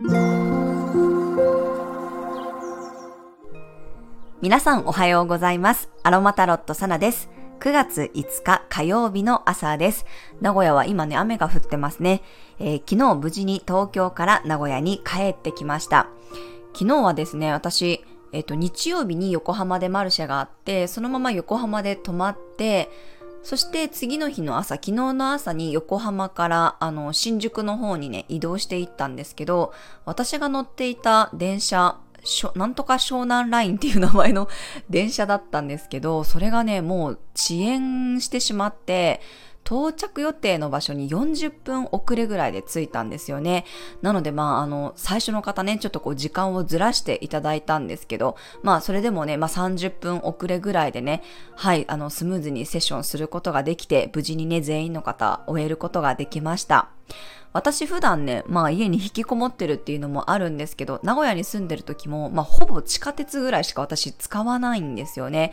皆さんおはようございます。アロマタロットサナです。9月5日火曜日の朝です。名古屋は今ね、雨が降ってますね。えー、昨日無事に東京から名古屋に帰ってきました。昨日はですね、私、えっ、ー、と、日曜日に横浜でマルシェがあって、そのまま横浜で泊まって、そして次の日の朝、昨日の朝に横浜からあの新宿の方にね、移動していったんですけど、私が乗っていた電車、なんとか湘南ラインっていう名前の 電車だったんですけど、それがね、もう遅延してしまって、到着予定の場所に40分遅れぐらいで着いたんですよね。なのでまああの最初の方ねちょっとこう時間をずらしていただいたんですけどまあそれでもねまあ30分遅れぐらいでねはいあのスムーズにセッションすることができて無事にね全員の方終えることができました。私普段ね、まあ家に引きこもってるっていうのもあるんですけど、名古屋に住んでる時も、まあほぼ地下鉄ぐらいしか私使わないんですよね。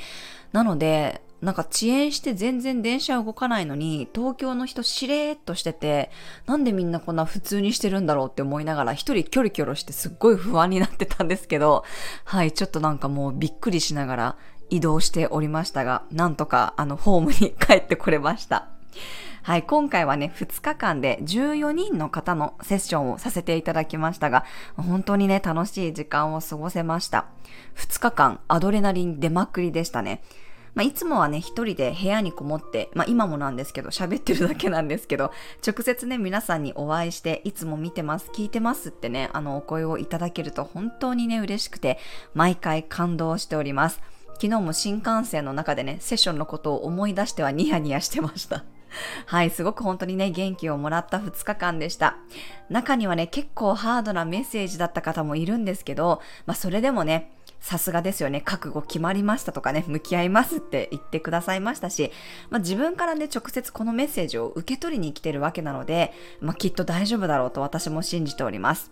なので、なんか遅延して全然電車動かないのに、東京の人しれーっとしてて、なんでみんなこんな普通にしてるんだろうって思いながら、一人キョロキョロしてすっごい不安になってたんですけど、はい、ちょっとなんかもうびっくりしながら移動しておりましたが、なんとかあのホームに帰ってこれました。はい、今回はね、2日間で14人の方のセッションをさせていただきましたが、本当にね、楽しい時間を過ごせました。2日間、アドレナリン出まくりでしたね。まあ、いつもはね、一人で部屋にこもって、まあ、今もなんですけど、喋ってるだけなんですけど、直接ね、皆さんにお会いして、いつも見てます、聞いてますってね、あの、お声をいただけると本当にね、嬉しくて、毎回感動しております。昨日も新幹線の中でね、セッションのことを思い出してはニヤニヤしてました。はい、すごく本当にね、元気をもらった2日間でした。中にはね、結構ハードなメッセージだった方もいるんですけど、まあそれでもね、さすがですよね。覚悟決まりましたとかね、向き合いますって言ってくださいましたし、まあ、自分からね、直接このメッセージを受け取りに来てるわけなので、まあ、きっと大丈夫だろうと私も信じております。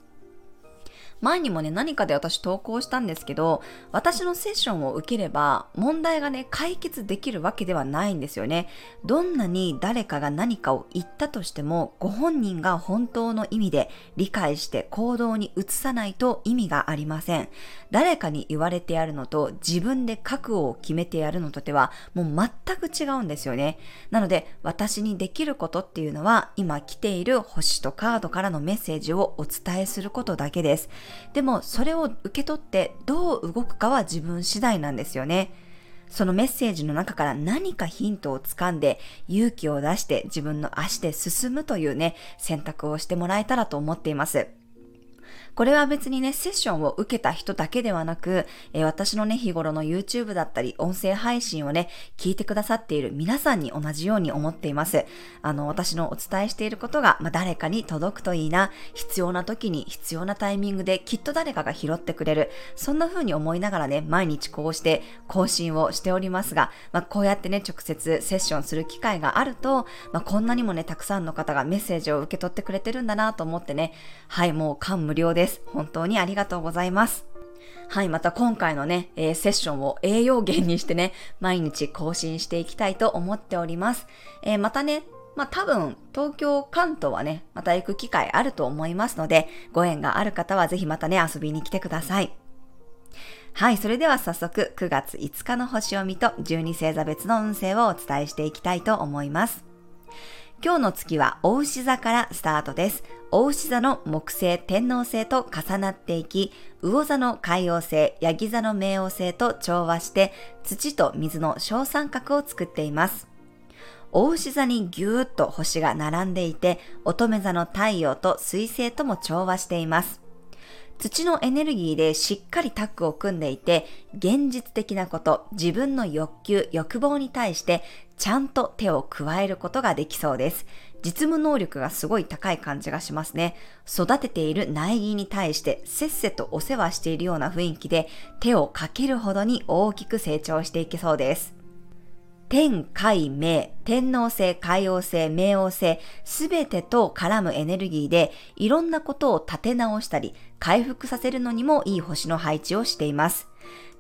前にもね、何かで私投稿したんですけど、私のセッションを受ければ、問題がね、解決できるわけではないんですよね。どんなに誰かが何かを言ったとしても、ご本人が本当の意味で理解して行動に移さないと意味がありません。誰かに言われてやるのと、自分で覚悟を決めてやるのとでは、もう全く違うんですよね。なので、私にできることっていうのは、今来ている星とカードからのメッセージをお伝えすることだけです。でもそれを受け取ってどう動くかは自分次第なんですよね。そのメッセージの中から何かヒントをつかんで勇気を出して自分の足で進むというね、選択をしてもらえたらと思っています。これは別にね、セッションを受けた人だけではなく、えー、私のね、日頃の YouTube だったり、音声配信をね、聞いてくださっている皆さんに同じように思っています。あの、私のお伝えしていることが、まあ、誰かに届くといいな、必要な時に必要なタイミングできっと誰かが拾ってくれる。そんな風に思いながらね、毎日こうして更新をしておりますが、まあ、こうやってね、直接セッションする機会があると、まあ、こんなにもね、たくさんの方がメッセージを受け取ってくれてるんだなと思ってね、はい、もう感無量です。です。本当にありがとうございます。はい、また今回のね、えー、セッションを栄養源にしてね、毎日更新していきたいと思っております。えー、またね、まあ多分、東京、関東はね、また行く機会あると思いますので、ご縁がある方はぜひまたね、遊びに来てください。はい、それでは早速、9月5日の星読みと12星座別の運勢をお伝えしていきたいと思います。今日の月は、大牛座からスタートです。大牛座の木星、天王星と重なっていき、魚座の海王星、ヤギ座の冥王星と調和して、土と水の小三角を作っています。大牛座にぎゅーっと星が並んでいて、乙女座の太陽と水星とも調和しています。土のエネルギーでしっかりタッグを組んでいて、現実的なこと、自分の欲求、欲望に対してちゃんと手を加えることができそうです。実務能力がすごい高い感じがしますね。育てている苗木に対してせっせとお世話しているような雰囲気で手をかけるほどに大きく成長していけそうです。天海明、天皇星、海王星、冥王星、すべてと絡むエネルギーで、いろんなことを立て直したり、回復させるのにもいい星の配置をしています。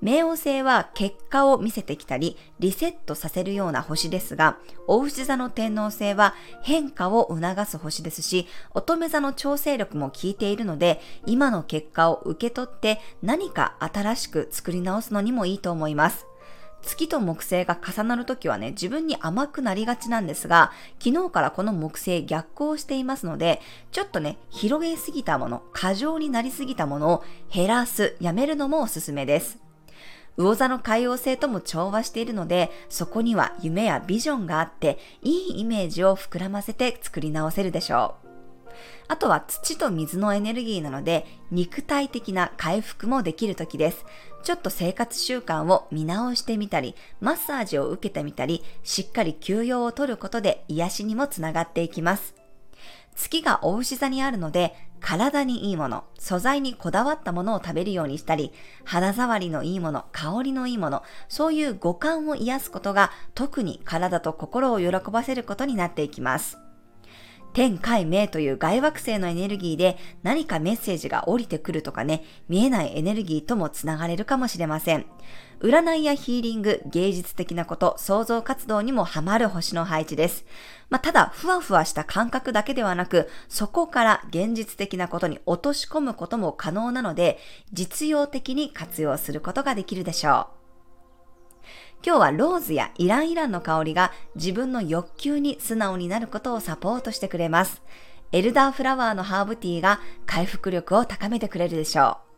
冥王星は結果を見せてきたり、リセットさせるような星ですが、大牛座の天皇星は変化を促す星ですし、乙女座の調整力も効いているので、今の結果を受け取って何か新しく作り直すのにもいいと思います。月と木星が重なるときはね、自分に甘くなりがちなんですが、昨日からこの木星逆行していますので、ちょっとね、広げすぎたもの、過剰になりすぎたものを減らす、やめるのもおすすめです。魚座の海王星とも調和しているので、そこには夢やビジョンがあって、いいイメージを膨らませて作り直せるでしょう。あとは土と水のエネルギーなので、肉体的な回復もできる時です。ちょっと生活習慣を見直してみたり、マッサージを受けてみたり、しっかり休養を取ることで癒しにもつながっていきます。月がお牛座にあるので、体にいいもの、素材にこだわったものを食べるようにしたり、肌触りのいいもの、香りのいいもの、そういう五感を癒すことが特に体と心を喜ばせることになっていきます。天海明という外惑星のエネルギーで何かメッセージが降りてくるとかね、見えないエネルギーともつながれるかもしれません。占いやヒーリング、芸術的なこと、創造活動にもハマる星の配置です。まあ、ただ、ふわふわした感覚だけではなく、そこから現実的なことに落とし込むことも可能なので、実用的に活用することができるでしょう。今日はローズやイランイランの香りが自分の欲求に素直になることをサポートしてくれます。エルダーフラワーのハーブティーが回復力を高めてくれるでしょう。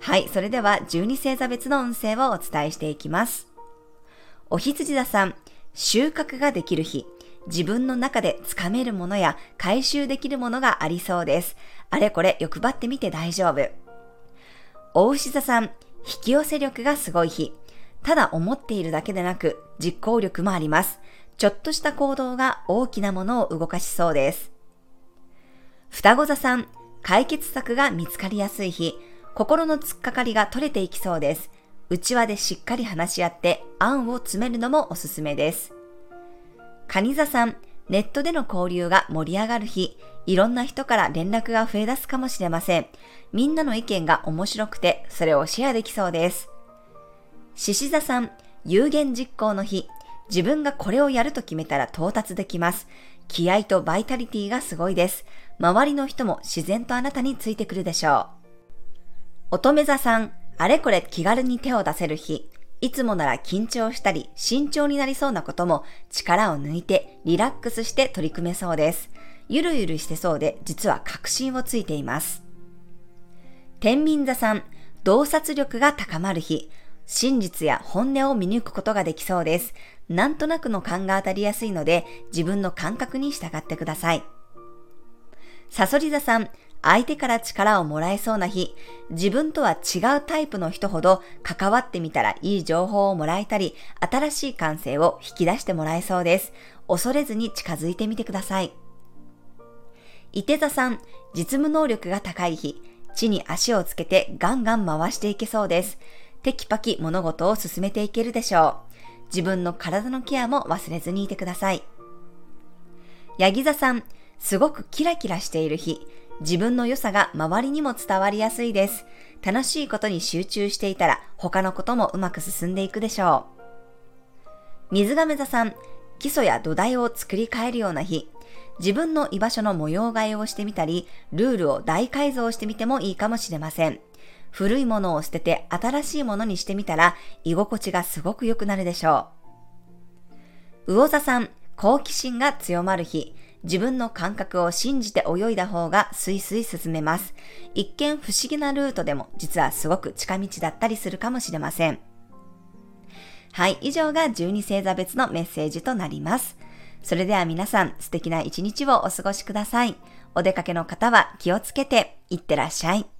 はい、それでは12星座別の運勢をお伝えしていきます。お羊座さん、収穫ができる日。自分の中でつかめるものや回収できるものがありそうです。あれこれ欲張ってみて大丈夫。お牛座さん、引き寄せ力がすごい日。ただ思っているだけでなく実行力もあります。ちょっとした行動が大きなものを動かしそうです。双子座さん、解決策が見つかりやすい日、心の突っかかりが取れていきそうです。内輪でしっかり話し合って案を詰めるのもおすすめです。蟹座さん、ネットでの交流が盛り上がる日、いろんな人から連絡が増え出すかもしれません。みんなの意見が面白くて、それをシェアできそうです。獅子座さん、有言実行の日。自分がこれをやると決めたら到達できます。気合とバイタリティがすごいです。周りの人も自然とあなたについてくるでしょう。乙女座さん、あれこれ気軽に手を出せる日。いつもなら緊張したり慎重になりそうなことも力を抜いてリラックスして取り組めそうです。ゆるゆるしてそうで実は確信をついています。天秤座さん、洞察力が高まる日。真実や本音を見抜くことができそうです。なんとなくの勘が当たりやすいので、自分の感覚に従ってください。サソリ座さん、相手から力をもらえそうな日、自分とは違うタイプの人ほど関わってみたらいい情報をもらえたり、新しい感性を引き出してもらえそうです。恐れずに近づいてみてください。伊手座さん、実務能力が高い日、地に足をつけてガンガン回していけそうです。テキパキ物事を進めていけるでしょう。自分の体のケアも忘れずにいてください。ヤギ座さん、すごくキラキラしている日、自分の良さが周りにも伝わりやすいです。楽しいことに集中していたら他のこともうまく進んでいくでしょう。水亀座さん、基礎や土台を作り変えるような日、自分の居場所の模様替えをしてみたり、ルールを大改造してみてもいいかもしれません。古いものを捨てて新しいものにしてみたら居心地がすごく良くなるでしょう。魚座さん、好奇心が強まる日。自分の感覚を信じて泳いだ方がスイスイ進めます。一見不思議なルートでも実はすごく近道だったりするかもしれません。はい、以上が12星座別のメッセージとなります。それでは皆さん素敵な一日をお過ごしください。お出かけの方は気をつけていってらっしゃい。